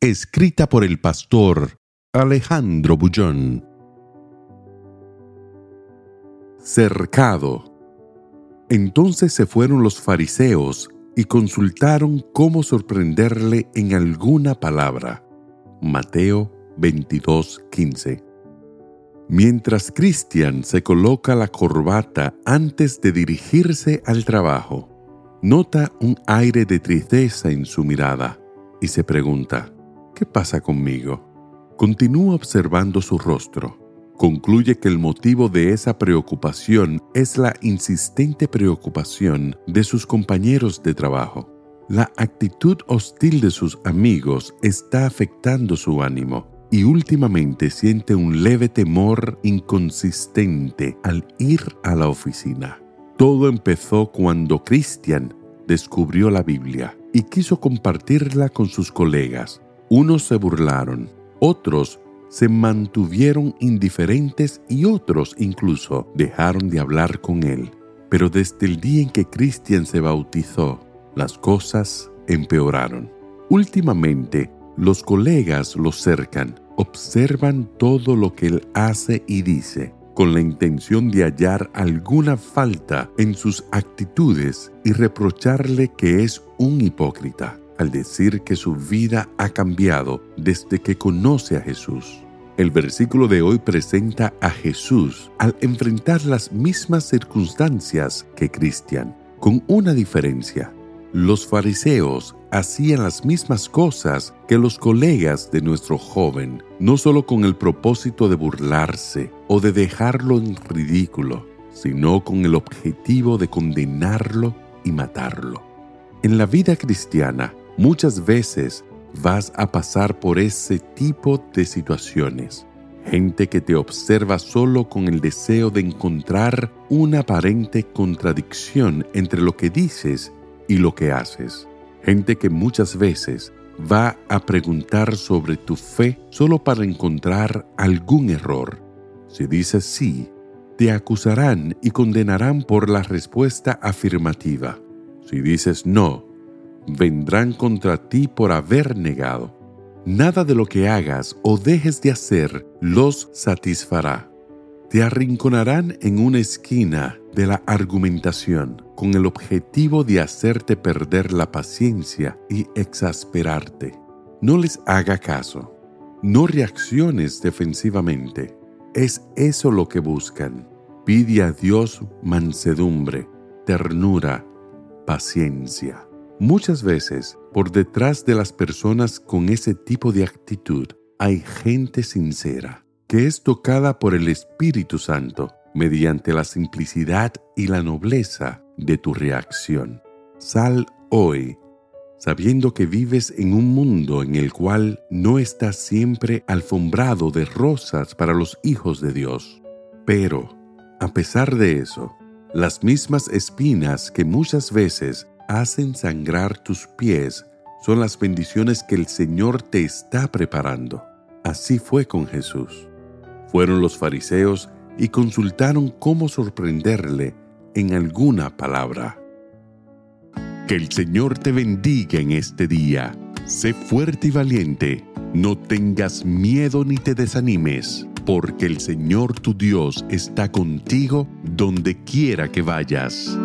Escrita por el pastor Alejandro Bullón. Cercado. Entonces se fueron los fariseos y consultaron cómo sorprenderle en alguna palabra. Mateo 22:15. Mientras Cristian se coloca la corbata antes de dirigirse al trabajo, nota un aire de tristeza en su mirada y se pregunta, ¿qué pasa conmigo? Continúa observando su rostro. Concluye que el motivo de esa preocupación es la insistente preocupación de sus compañeros de trabajo. La actitud hostil de sus amigos está afectando su ánimo y últimamente siente un leve temor inconsistente al ir a la oficina. Todo empezó cuando Christian descubrió la Biblia y quiso compartirla con sus colegas. Unos se burlaron, otros se mantuvieron indiferentes y otros incluso dejaron de hablar con él. Pero desde el día en que Christian se bautizó, las cosas empeoraron. Últimamente, los colegas lo cercan, observan todo lo que él hace y dice, con la intención de hallar alguna falta en sus actitudes y reprocharle que es un hipócrita, al decir que su vida ha cambiado desde que conoce a Jesús. El versículo de hoy presenta a Jesús al enfrentar las mismas circunstancias que Cristian, con una diferencia. Los fariseos hacían las mismas cosas que los colegas de nuestro joven, no solo con el propósito de burlarse o de dejarlo en ridículo, sino con el objetivo de condenarlo y matarlo. En la vida cristiana, muchas veces vas a pasar por ese tipo de situaciones. Gente que te observa solo con el deseo de encontrar una aparente contradicción entre lo que dices y lo que haces. Gente que muchas veces va a preguntar sobre tu fe solo para encontrar algún error. Si dices sí, te acusarán y condenarán por la respuesta afirmativa. Si dices no, vendrán contra ti por haber negado. Nada de lo que hagas o dejes de hacer los satisfará. Te arrinconarán en una esquina de la argumentación con el objetivo de hacerte perder la paciencia y exasperarte. No les haga caso. No reacciones defensivamente. Es eso lo que buscan. Pide a Dios mansedumbre, ternura, paciencia. Muchas veces, por detrás de las personas con ese tipo de actitud, hay gente sincera, que es tocada por el Espíritu Santo mediante la simplicidad y la nobleza de tu reacción. Sal hoy sabiendo que vives en un mundo en el cual no estás siempre alfombrado de rosas para los hijos de Dios. Pero, a pesar de eso, las mismas espinas que muchas veces hacen sangrar tus pies son las bendiciones que el Señor te está preparando. Así fue con Jesús. Fueron los fariseos y consultaron cómo sorprenderle en alguna palabra. Que el Señor te bendiga en este día. Sé fuerte y valiente. No tengas miedo ni te desanimes, porque el Señor tu Dios está contigo donde quiera que vayas.